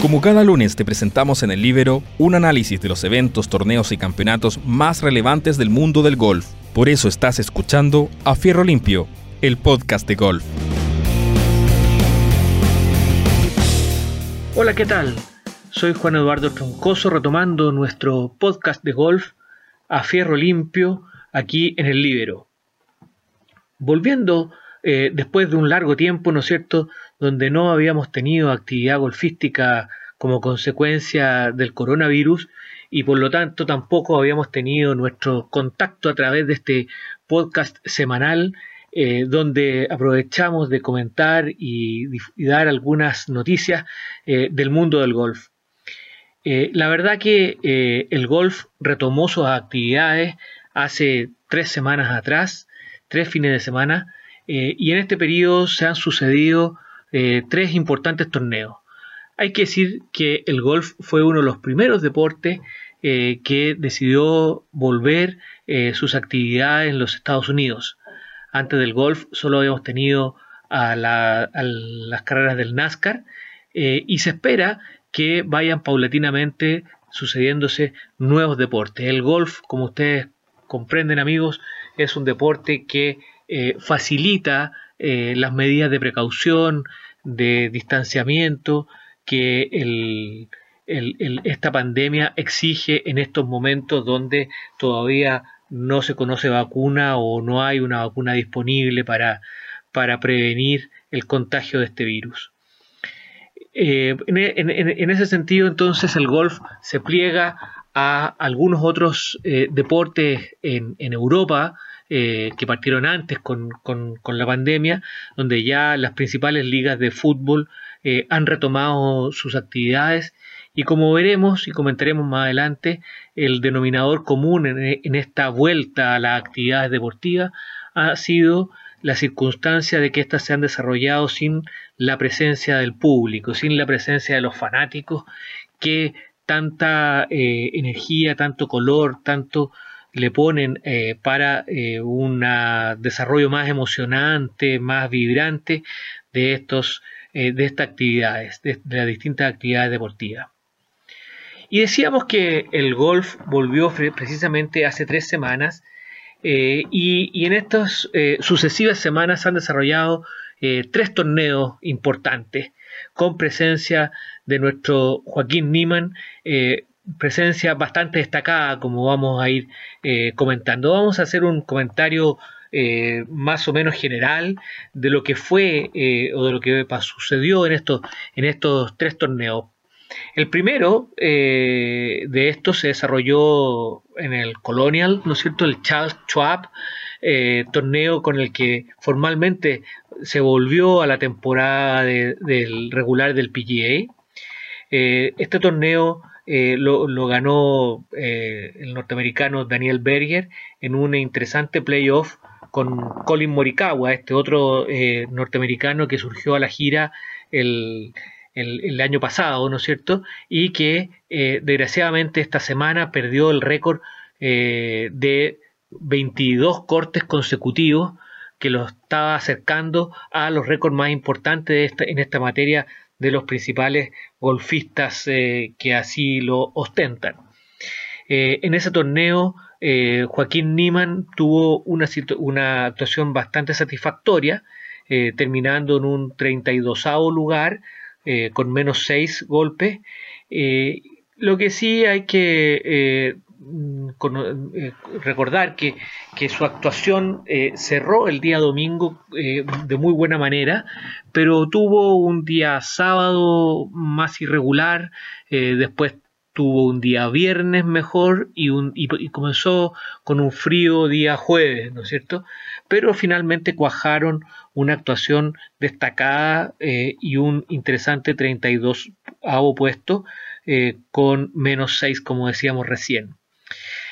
Como cada lunes te presentamos en el Libero un análisis de los eventos, torneos y campeonatos más relevantes del mundo del golf. Por eso estás escuchando A Fierro Limpio, el podcast de golf. Hola, ¿qué tal? Soy Juan Eduardo Troncoso retomando nuestro podcast de golf A Fierro Limpio aquí en el Libero. Volviendo eh, después de un largo tiempo, ¿no es cierto?, donde no habíamos tenido actividad golfística como consecuencia del coronavirus y por lo tanto tampoco habíamos tenido nuestro contacto a través de este podcast semanal eh, donde aprovechamos de comentar y, dar algunas noticias eh, del mundo del golf. la verdad que el golf retomó sus actividades hace tres semanas atrás, tres fines de semana, eh, y en este periodo se han sucedido eh, tres importantes torneos. Hay que decir que el golf fue uno de los primeros deportes eh, que decidió volver sus actividades en los Estados Unidos. Antes del golf solo habíamos tenido a, las carreras del NASCAR y se espera que vayan paulatinamente sucediéndose nuevos deportes. El golf, como ustedes comprenden amigos, es un deporte que eh, facilita eh, las medidas de precaución, de distanciamiento que esta pandemia exige en estos momentos donde todavía no se conoce vacuna o no hay una vacuna disponible para, para prevenir el contagio de este virus. Eh, en, ese sentido, entonces, el golf se pliega a algunos otros deportes en, Europa, eh, que partieron antes con, la pandemia, donde ya las principales ligas de fútbol eh, han retomado sus actividades. Y como veremos y comentaremos más adelante, el denominador común en, esta vuelta a las actividades deportivas ha sido la circunstancia de que éstas se han desarrollado sin la presencia del público, sin la presencia de los fanáticos, que tanta eh, energía, tanto color, tanto le ponen eh, para eh, un desarrollo más emocionante, más vibrante de estos eh, de estas actividades, de, las distintas actividades deportivas. Y decíamos que el golf volvió precisamente hace tres semanas y, en estas sucesivas semanas se han desarrollado tres torneos importantes con presencia de nuestro Joaquín Niman, presencia bastante destacada, como vamos a ir eh, comentando. Vamos a hacer un comentario eh, más o menos general de lo que fue eh, o de lo que sucedió en estos, en estos tres torneos. El primero de estos se desarrolló en el Colonial, ¿no es cierto? El Charles Schwab, torneo con el que formalmente se volvió a la temporada del regular del PGA. este torneo eh, lo, ganó eh, el norteamericano Daniel Berger en un interesante playoff con Colin Morikawa, este otro eh, norteamericano que surgió a la gira el, año pasado, ¿no es cierto? Y que desgraciadamente esta semana perdió el récord de 22 cortes consecutivos que lo estaba acercando a los récords más importantes en esta materia de los principales golfistas eh, que así lo ostentan. Eh, en ese torneo, eh, Joaquín Niman tuvo una, una, actuación bastante satisfactoria, terminando en un 32 lugar, con menos 6 golpes. lo que sí hay que Mm, eh, recordar que, su actuación eh, cerró el día domingo eh, de muy buena manera, pero tuvo un día sábado más irregular, después tuvo un día viernes mejor y, un, y, comenzó con un frío día jueves, ¿no es cierto? Pero finalmente cuajaron una actuación destacada y un interesante 32 a puesto con menos 6 como decíamos recién.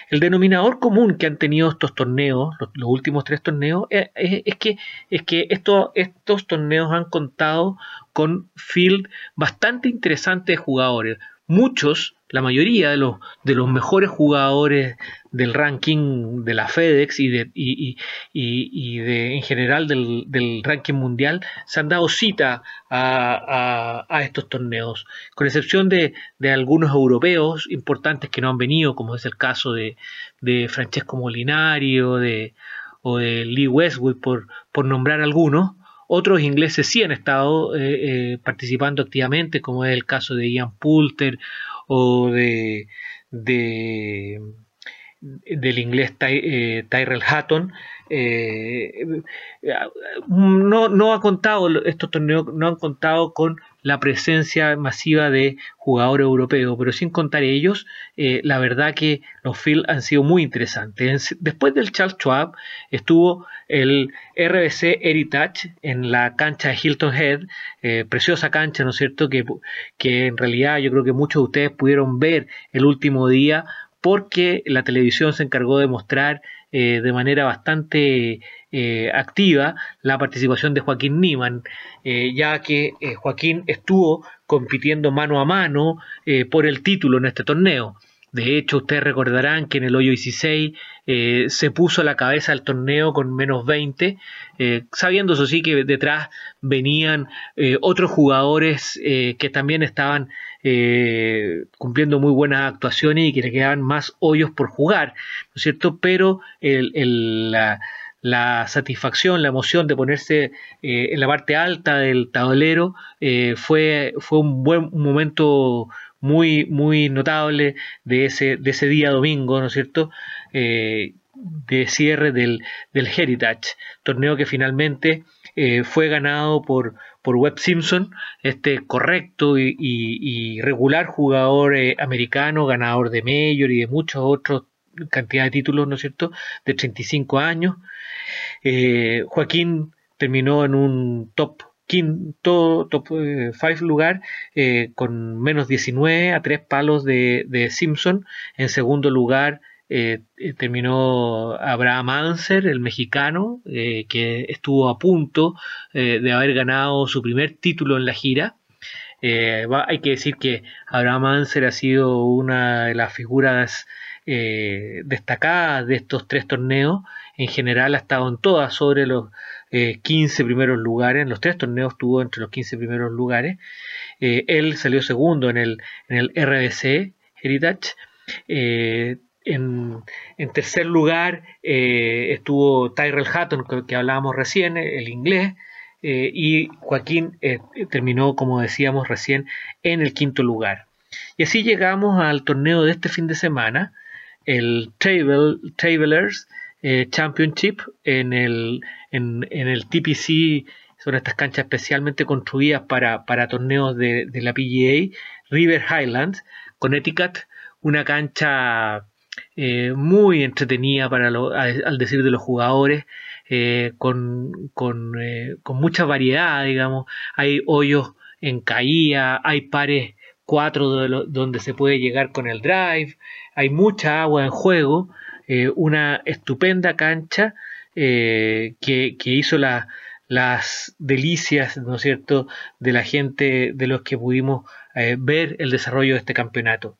El denominador común que han tenido estos torneos, los, últimos tres torneos, eh, es, que, es que estos, torneos han contado con field bastante interesante de jugadores. Muchos la mayoría de los, de los mejores jugadores del ranking de la FedEx y, de, y, y, de, en general del, del, ranking mundial se han dado cita a, a, estos torneos, con excepción de, de, algunos europeos importantes que no han venido, como es el caso de, de Francesco Molinari o de, o de Lee Westwood, por, por nombrar algunos. Otros ingleses sí han estado eh, eh, participando activamente, como es el caso de Ian Poulter o de, de del inglés eh, Tyrell Hatton, eh, no, no ha contado, estos torneos no han contado con la presencia masiva de jugadores europeos, pero sin contar ellos, eh, la verdad que los fields han sido muy interesantes. Después del Charles Schwab estuvo el RBC Heritage en la cancha de Hilton Head, preciosa cancha, ¿no es cierto? Que, que en realidad yo creo que muchos de ustedes pudieron ver el último día porque la televisión se encargó de mostrar eh, de manera bastante eh, activa la participación de Joaquín Niman, eh, ya que Joaquín estuvo compitiendo mano a mano por el título en este torneo. De hecho, ustedes recordarán que en el hoyo 16 eh, se puso a la cabeza del torneo con menos 20, eh, sabiendo eso sí que detrás venían eh, otros jugadores que también estaban cumpliendo muy buenas actuaciones y que le quedaban más hoyos por jugar, ¿no es cierto? Pero la, satisfacción, la emoción de ponerse en la parte alta del tablero fue un buen momento muy, muy notable de ese, de ese día domingo, ¿no es cierto? Eh, de cierre del, del, Heritage, torneo que finalmente eh, fue ganado por, por Webb Simpson, este correcto y, regular jugador eh, americano, ganador de Mayor y de muchos otros cantidad de títulos, ¿no es cierto?, de 35 años. Joaquín terminó en un top quinto top 5 eh, lugar eh, con menos 19 a tres palos de, Simpson. En segundo lugar eh, terminó Abraham Anser, el mexicano, que estuvo a punto de haber ganado su primer título en la gira. hay que decir que Abraham Anser ha sido una de las figuras destacadas de estos tres torneos. En general ha estado en todas sobre los 15 eh, primeros lugares, en los tres torneos tuvo entre los 15 primeros lugares. Eh, él salió segundo en el, en el RBC Heritage. Eh, en, tercer lugar estuvo Tyrell Hatton, que, que, hablábamos recién, el inglés. y Joaquín terminó, como decíamos recién, en el quinto lugar. Y así llegamos al torneo de este fin de semana, el Travelers Championship en el en, el TPC, son estas canchas especialmente construidas para, torneos de, la PGA, River Highlands, Connecticut, una cancha eh, muy entretenida para al decir de los jugadores, eh, con, eh, con, mucha variedad, digamos, hay hoyos en caída, hay pares cuatro donde se puede llegar con el drive, hay mucha agua en juego, una estupenda cancha eh, que, hizo las delicias, ¿no es cierto?, de la gente, de los que pudimos eh, ver el desarrollo de este campeonato.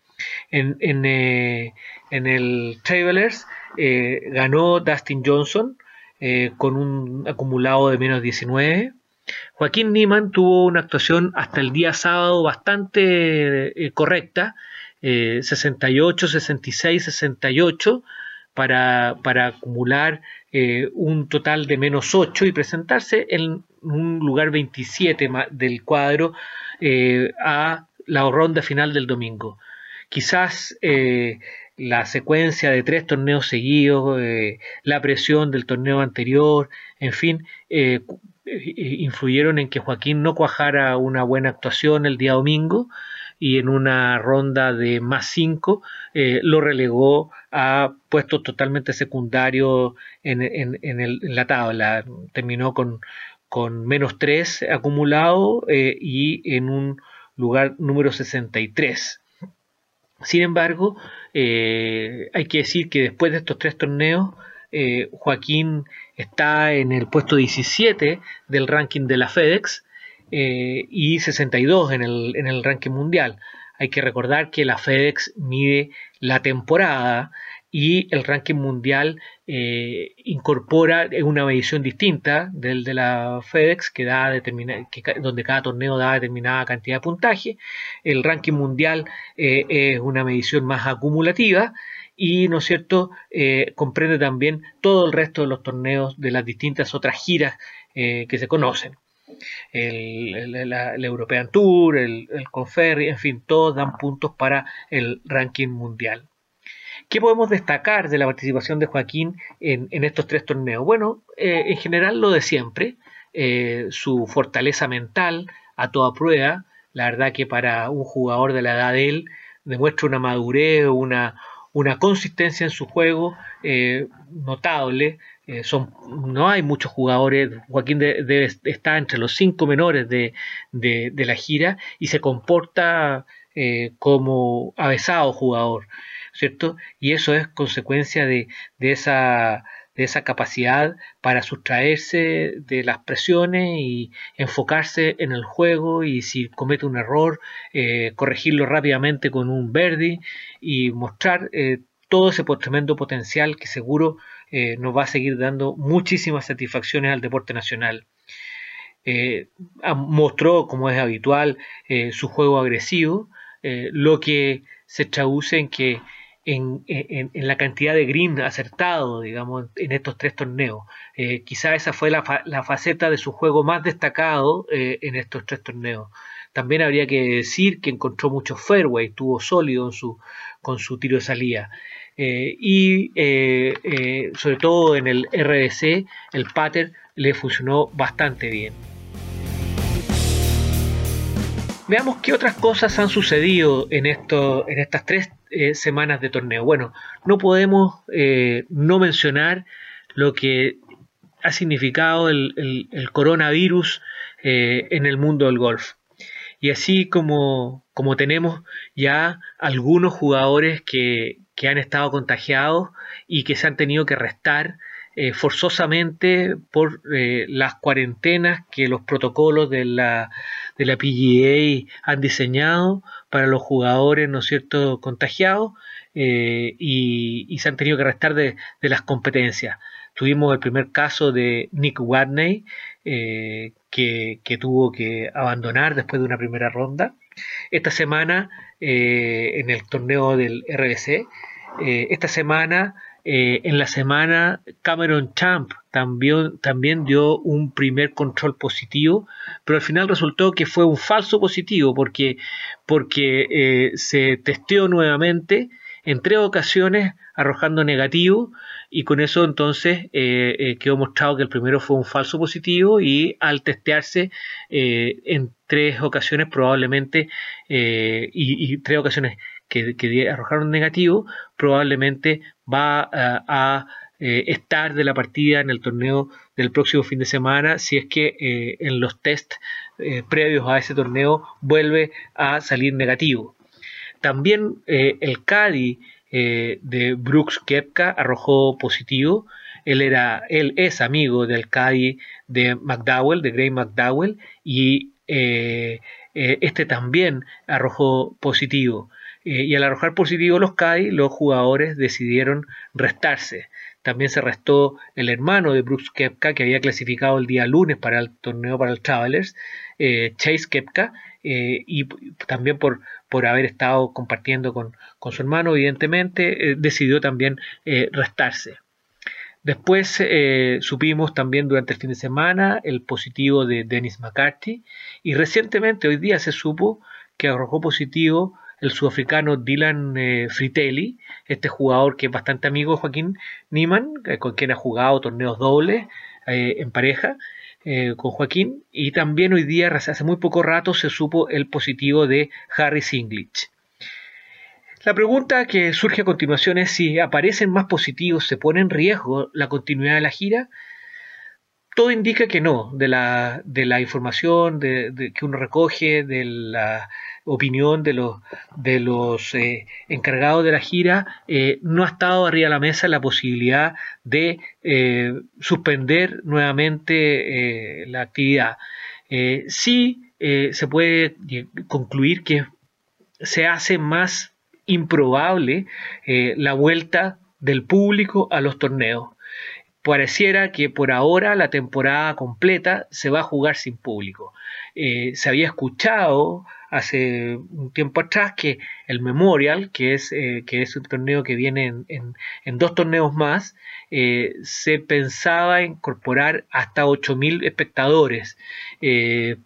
En, en, eh, el Travelers ganó Dustin Johnson con un acumulado de menos 19. Joaquín Niman tuvo una actuación hasta el día sábado bastante correcta, 68, 66, 68 para, acumular eh, un total de menos 8 y presentarse en un lugar 27 del cuadro eh, a la ronda final del domingo. Quizás eh, la secuencia de tres torneos seguidos, la presión del torneo anterior, en fin, influyeron en que Joaquín no cuajara una buena actuación el día domingo y en una ronda de más 5 eh, lo relegó a puestos totalmente secundarios en, en, la tabla. Terminó con, con menos 3 acumulado eh, y en un lugar número 63. Sin embargo, eh, hay que decir que después de estos tres torneos, Joaquín está en el puesto 17 del ranking de la FedEx eh, y 62 en el, en el ranking mundial. hay que recordar que la FedEx mide la temporada y el ranking mundial eh, incorpora una medición distinta del de la FedEx que da donde cada torneo da determinada cantidad de puntaje. El ranking mundial eh, es una medición más acumulativa y, ¿no es cierto?, comprende también todo el resto de los torneos de las distintas otras giras que se conocen. El, European Tour, el, el Conferry, en fin, todos dan puntos para el ranking mundial. ¿Qué podemos destacar de la participación de Joaquín en, estos tres torneos? Bueno, eh, en general lo de siempre, eh, su fortaleza mental a toda prueba, la verdad que para un jugador de la edad de él demuestra una madurez, una, consistencia en su juego eh, notable. Son, no hay muchos jugadores, Joaquín debe estar entre los cinco menores de, de la gira y se comporta como avesado jugador. ¿cierto? Y eso es consecuencia de, esa, de esa capacidad para sustraerse de las presiones y enfocarse en el juego y si comete un error, eh, corregirlo rápidamente con un verde y mostrar eh, todo ese tremendo potencial que seguro eh, nos va a seguir dando muchísimas satisfacciones al deporte nacional. mostró, como es habitual, su juego agresivo, lo que se traduce en que en, la cantidad de green acertado, digamos, en estos tres torneos. Eh, quizá esa fue la, faceta de su juego más destacado eh, en estos tres torneos. También habría que decir que encontró mucho fairway, estuvo sólido con su tiro de salida. Eh, y sobre todo en el RDC, el pattern le funcionó bastante bien. Veamos qué otras cosas han sucedido en, en estas tres eh, semanas de torneo. Bueno, no podemos eh, no mencionar lo que ha significado el, coronavirus eh, en el mundo del golf. Y así como, como tenemos ya algunos jugadores que, que, han estado contagiados y que se han tenido que restar forzosamente por las cuarentenas que los protocolos de la, de la PGA han diseñado para los jugadores, ¿no cierto?, contagiados eh, y, se han tenido que restar de, las competencias. Tuvimos el primer caso de Nick Watney, eh, que, tuvo que abandonar después de una primera ronda. Esta semana, eh, en el torneo del RBC, esta semana eh, en la semana Cameron Champ también, también dio un primer control positivo, pero al final resultó que fue un falso positivo porque, porque eh, se testeó nuevamente en tres ocasiones arrojando negativo y con eso entonces eh, quedó mostrado que el primero fue un falso positivo y al testearse en tres ocasiones probablemente y, tres ocasiones que, arrojaron negativo, probablemente va a, eh, estar de la partida en el torneo del próximo fin de semana si es que eh, en los test eh, previos a ese torneo vuelve a salir negativo. También el Cadi de Brooks Kepka arrojó positivo. Él, era, él es amigo del Cadi de McDowell, de Gray McDowell, y este también arrojó positivo. Eh, y al arrojar positivo los CAI, los jugadores decidieron restarse. También se restó el hermano de Brooks Kepka, que había clasificado el día lunes para el torneo para el Travelers, eh, Chase Kepka, eh, y también por, por haber estado compartiendo con, su hermano, evidentemente, decidió también restarse. Después supimos también durante el fin de semana el positivo de Dennis McCarthy y recientemente, hoy día, se supo que arrojó positivo el sudafricano Dylan eh, Fritelli, este jugador que es bastante amigo de Joaquín Niman, eh, con quien ha jugado torneos dobles eh, en pareja con Joaquín, y también hoy día, hace muy poco rato, se supo el positivo de Harry Singlich. La pregunta que surge a continuación es si aparecen más positivos, ¿se pone en riesgo la continuidad de la gira? todo indica que no, de la, de la información de, que uno recoge, de la opinión de los, de los eh, encargados de la gira, eh, no ha estado arriba de la mesa la posibilidad de eh, suspender nuevamente la actividad. sí se puede concluir que se hace más improbable la vuelta del público a los torneos. Pareciera que por ahora la temporada completa se va a jugar sin público. Se había escuchado hace un tiempo atrás que el Memorial, que es, eh, que es un torneo que viene en, dos torneos más, se pensaba incorporar hasta 8.000 espectadores,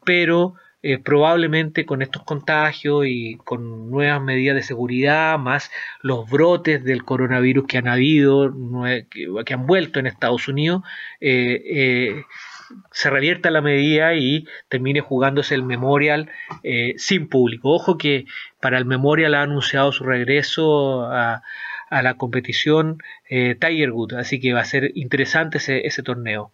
pero eh, probablemente con estos contagios y con nuevas medidas de seguridad, más los brotes del coronavirus que han habido, que, han vuelto en Estados Unidos, eh, eh, se revierta la medida y termine jugándose el Memorial sin público. Ojo que para el Memorial ha anunciado su regreso a, la competición Tiger Woods, así que va a ser interesante ese, ese torneo.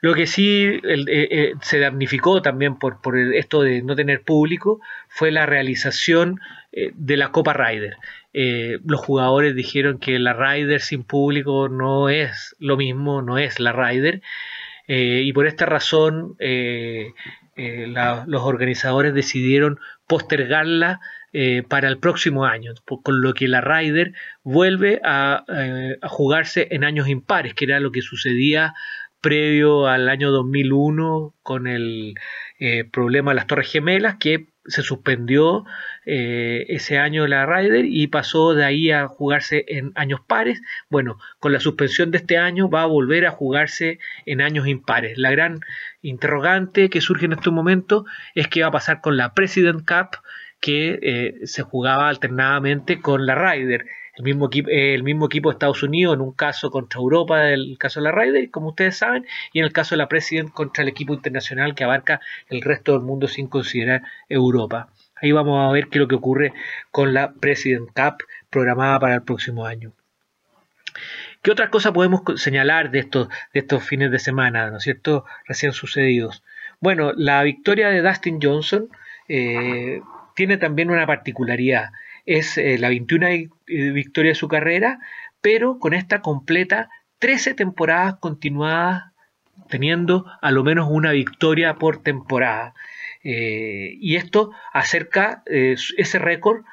Lo que sí eh, eh, se damnificó también por, esto de no tener público fue la realización eh, de la Copa Ryder. Los jugadores dijeron que la Ryder sin público no es lo mismo, no es la Ryder. y por esta razón los organizadores decidieron postergarla para el próximo año, con lo que la Ryder vuelve a, a, jugarse en años impares, que era lo que sucedía previo al año 2001 con el eh, problema de las Torres Gemelas, que se suspendió eh, ese año la Ryder y pasó de ahí a jugarse en años pares. Bueno, con la suspensión de este año va a volver a jugarse en años impares. La gran interrogante que surge en este momento es qué va a pasar con la President Cup que eh, se jugaba alternadamente con la Ryder el mismo, equipo, el mismo equipo de Estados Unidos en un caso contra Europa, el caso de la Ryder, como ustedes saben, y en el caso de la President contra el equipo internacional que abarca el resto del mundo sin considerar Europa. Ahí vamos a ver qué es lo que ocurre con la President Cup programada para el próximo año. ¿Qué otras cosas podemos señalar de estos, de estos fines de semana, ¿no cierto?, recién sucedidos. Bueno, la victoria de Dustin Johnson eh, tiene también una particularidad es eh, la 21 eh, victoria de su carrera, pero con esta completa 13 temporadas continuadas teniendo a lo menos una victoria por temporada. Eh, y esto acerca ese récord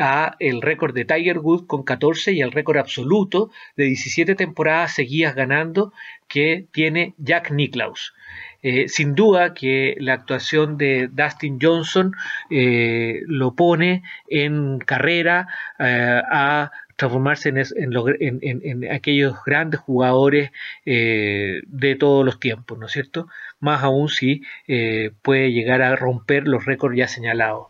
a el récord de Tiger Woods con 14 y el récord absoluto de 17 temporadas seguidas ganando que tiene Jack Nicklaus. Eh, sin duda que la actuación de Dustin Johnson eh, lo pone en carrera eh, a transformarse en, aquellos grandes jugadores de todos los tiempos, ¿no es cierto? Más aún si puede llegar a romper los récords ya señalados.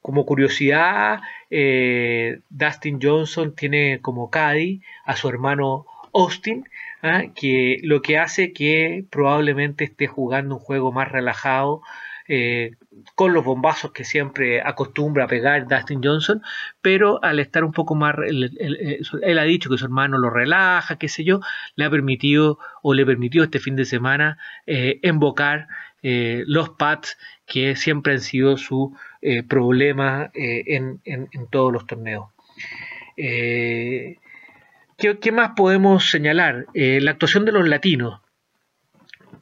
Como curiosidad, Dustin Johnson tiene como caddy a su hermano Austin, ¿ah? que lo que hace que probablemente esté jugando un juego más relajado, eh, con los bombazos que siempre acostumbra a pegar Dustin Johnson, pero al estar un poco más, él, ha dicho que su hermano lo relaja, qué sé yo, le ha permitido o le permitió este fin de semana eh, invocar eh, los pads que siempre han sido su problema en, todos los torneos. ¿Qué, más podemos señalar? Eh, la actuación de los latinos.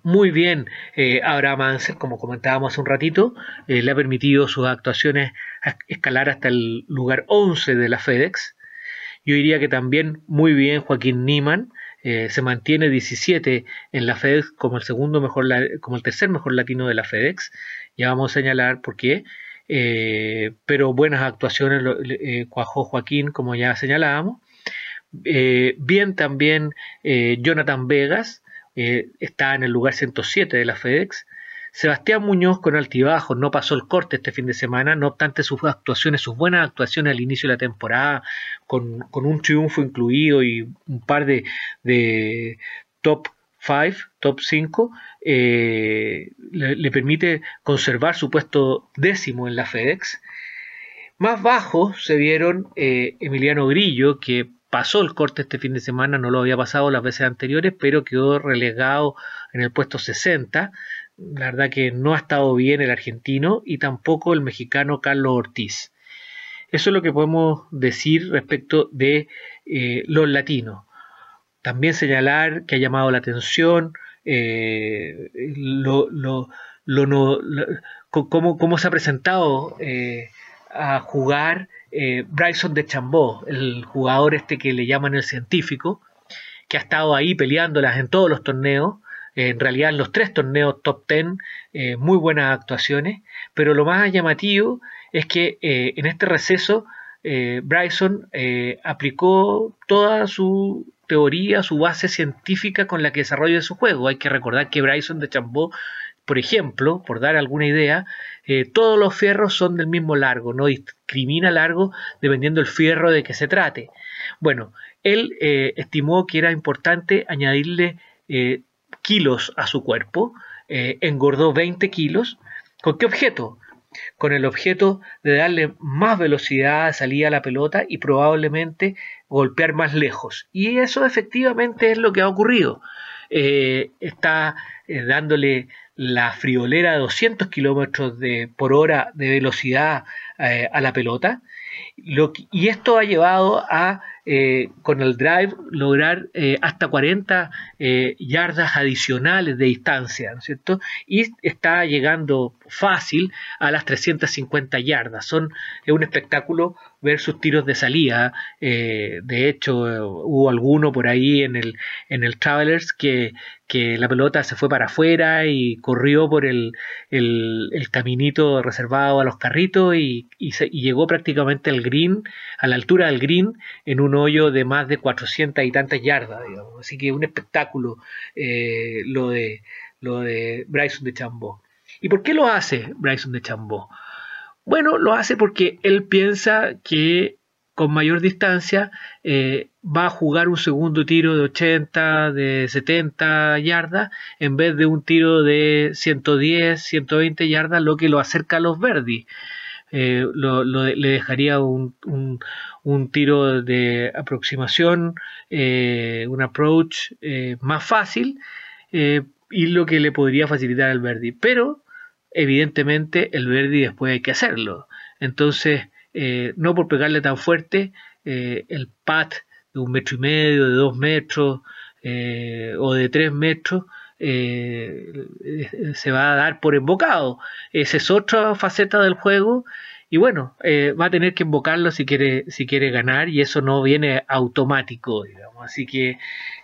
Muy bien, eh, Abraham Ansel, como comentábamos hace un ratito, eh, le ha permitido sus actuaciones escalar hasta el lugar 11 de la FedEx. Yo diría que también muy bien Joaquín Niman, se mantiene 17 en la FedEx como el segundo mejor, como el tercer mejor latino de la FedEx. Ya vamos a señalar por qué. pero buenas actuaciones cuajó Joaquín, como ya señalábamos. Eh, bien también eh, Jonathan Vegas, eh, está en el lugar 107 de la FedEx. Sebastián Muñoz con altibajo no pasó el corte este fin de semana, no obstante sus actuaciones, sus buenas actuaciones al inicio de la temporada, con, un triunfo incluido y un par de, de top 5, top 5, le, le, permite conservar su puesto décimo en la FedEx. Más bajo se vieron Emiliano Grillo, que pasó el corte este fin de semana, no lo había pasado las veces anteriores, pero quedó relegado en el puesto 60. La verdad que no ha estado bien el argentino y tampoco el mexicano Carlos Ortiz. Eso es lo que podemos decir respecto de eh, los latinos. También señalar que ha llamado la atención eh, lo, cómo, se ha presentado a jugar Bryson de Chambó, el jugador este que le llaman el científico, que ha estado ahí peleándolas en todos los torneos, en realidad en los tres torneos top ten, muy buenas actuaciones, pero lo más llamativo es que en este receso Bryson aplicó toda su teoría, su base científica con la que desarrolla su juego. Hay que recordar que Bryson de Chambó, por ejemplo, por dar alguna idea, eh, todos los fierros son del mismo largo, no discrimina largo dependiendo del fierro de que se trate. Bueno, él eh, estimó que era importante añadirle eh, kilos a su cuerpo, engordó 20 kilos. ¿Con qué objeto? con el objeto de darle más velocidad, salida a la pelota y probablemente golpear más lejos. Y eso efectivamente es lo que ha ocurrido. Eh, está eh, dándole la friolera de 200 kilómetros por hora de velocidad eh, a la pelota. y esto ha llevado a eh, con el drive lograr eh, hasta 40 eh, yardas adicionales de distancia, ¿no es cierto? Y está llegando fácil a las 350 yardas. Son un espectáculo ver sus tiros de salida. de hecho, hubo alguno por ahí en el, en el Travelers que, que la pelota se fue para afuera y corrió por el, el, caminito reservado a los carritos y, y, y llegó prácticamente al green, a la altura del green, en un hoyo de más de 400 y tantas yardas. Así que un espectáculo eh, lo, de, lo de Bryson de Chambó. ¿Y por qué lo hace Bryson de Chambó? Bueno, lo hace porque él piensa que con mayor distancia eh, va a jugar un segundo tiro de 80, de 70 yardas en vez de un tiro de 110, 120 yardas, lo que lo acerca a los Verdi. Eh, le dejaría un, un, tiro de aproximación, eh, un approach eh, más fácil y lo que le podría facilitar al Verdi. Pero evidentemente el Verdi después hay que hacerlo. Entonces, no por pegarle tan fuerte, el pat de un metro y medio, de dos metros o de tres metros, eh, se va a dar por invocado. Esa es otra faceta del juego y bueno, eh, va a tener que invocarlo si quiere, si quiere ganar y eso no viene automático, digamos. Así que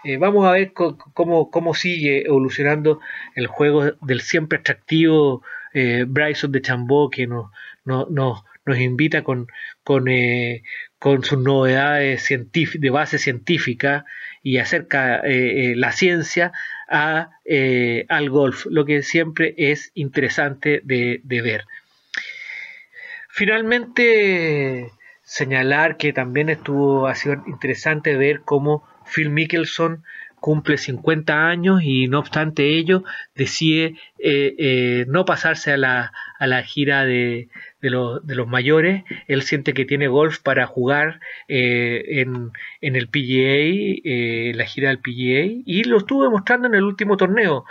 eh, vamos a ver cómo, cómo, sigue evolucionando el juego del siempre atractivo Bryson de Chambó que nos, nos invita con, con, con sus novedades de base científica y acerca la ciencia a, eh, al golf, lo que siempre es interesante de, ver. Finalmente, señalar que también estuvo ha sido interesante ver cómo Phil Mickelson cumple 50 años y no obstante ello decide eh, eh, no pasarse a la, a la gira de, de, los mayores. Él siente que tiene golf para jugar eh, en, en, el PGA, la gira del PGA, y lo estuvo demostrando en el último torneo,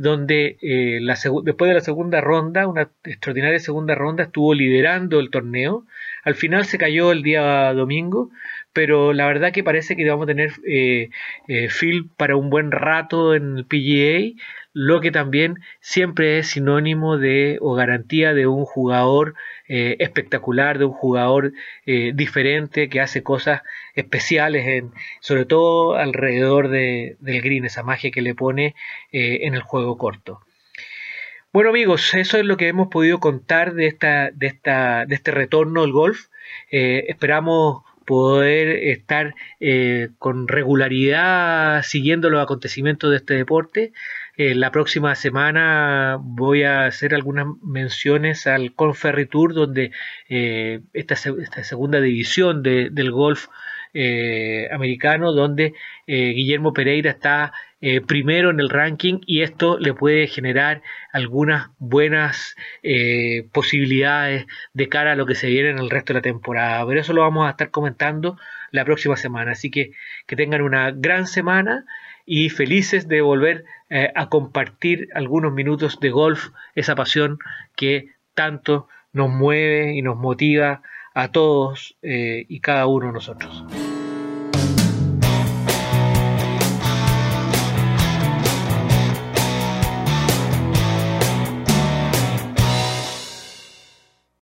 donde la después de la segunda ronda, una extraordinaria segunda ronda, estuvo liderando el torneo. Al final se cayó el día domingo, pero la verdad que parece que vamos a tener eh, eh, Phil para un buen rato en el PGA, lo que también siempre es sinónimo de o garantía de un jugador eh, espectacular, de un jugador diferente que hace cosas especiales, en, sobre todo alrededor de, del green, esa magia que le pone en el juego corto. Bueno amigos, eso es lo que hemos podido contar de, esta, de, esta, de este retorno al golf. esperamos poder estar eh, con regularidad siguiendo los acontecimientos de este deporte. Eh, la próxima semana voy a hacer algunas menciones al Conferry Tour, donde eh, esta, segunda división del golf americano, donde Guillermo Pereira está eh, primero en el ranking y esto le puede generar algunas buenas eh, posibilidades de cara a lo que se viene en el resto de la temporada. Pero eso lo vamos a estar comentando la próxima semana. Así que que tengan una gran semana y felices de volver eh, a compartir algunos minutos de golf, esa pasión que tanto nos mueve y nos motiva a todos y cada uno de nosotros.